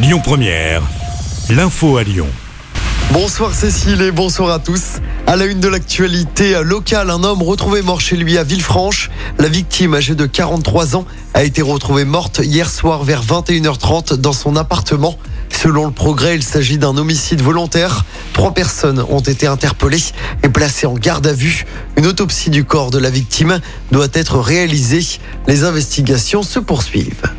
Lyon Première, l'info à Lyon. Bonsoir Cécile et bonsoir à tous. À la une de l'actualité locale, un homme retrouvé mort chez lui à Villefranche. La victime, âgée de 43 ans, a été retrouvée morte hier soir vers 21h30 dans son appartement. Selon le progrès, il s'agit d'un homicide volontaire. Trois personnes ont été interpellées et placées en garde à vue. Une autopsie du corps de la victime doit être réalisée. Les investigations se poursuivent.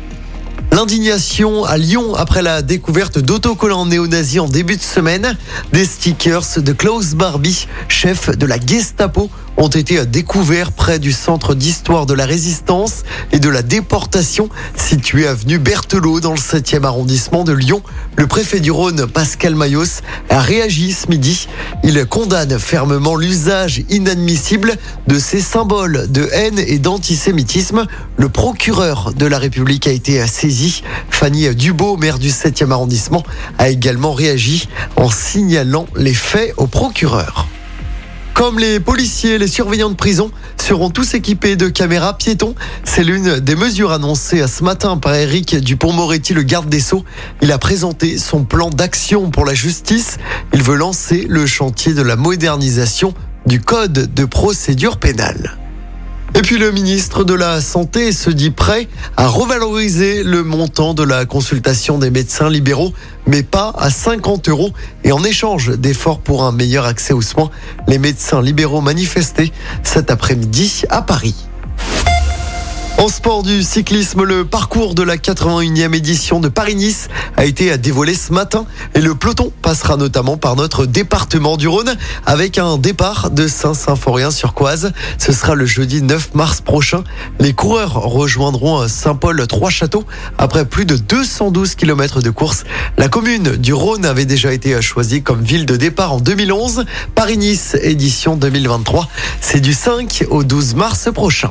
L'indignation à Lyon après la découverte d'autocollants néo-nazis en début de semaine. Des stickers de Klaus Barbie, chef de la Gestapo, ont été découverts près du centre d'histoire de la résistance et de la déportation situé avenue Berthelot dans le 7e arrondissement de Lyon. Le préfet du Rhône, Pascal Mayos, a réagi ce midi. Il condamne fermement l'usage inadmissible de ces symboles de haine et d'antisémitisme. Le procureur de la République a été saisi. Fanny Dubo, maire du 7e arrondissement, a également réagi en signalant les faits au procureur. Comme les policiers, les surveillants de prison seront tous équipés de caméras piétons. C'est l'une des mesures annoncées ce matin par Eric Dupont-Moretti, le garde des Sceaux. Il a présenté son plan d'action pour la justice. Il veut lancer le chantier de la modernisation du code de procédure pénale. Et puis le ministre de la Santé se dit prêt à revaloriser le montant de la consultation des médecins libéraux, mais pas à 50 euros. Et en échange d'efforts pour un meilleur accès aux soins, les médecins libéraux manifestaient cet après-midi à Paris. En sport du cyclisme, le parcours de la 81e édition de Paris-Nice a été dévoilé ce matin et le peloton passera notamment par notre département du Rhône avec un départ de Saint-Symphorien-sur-Coise. Ce sera le jeudi 9 mars prochain. Les coureurs rejoindront Saint-Paul-Trois-Châteaux après plus de 212 km de course. La commune du Rhône avait déjà été choisie comme ville de départ en 2011. Paris-Nice édition 2023, c'est du 5 au 12 mars prochain.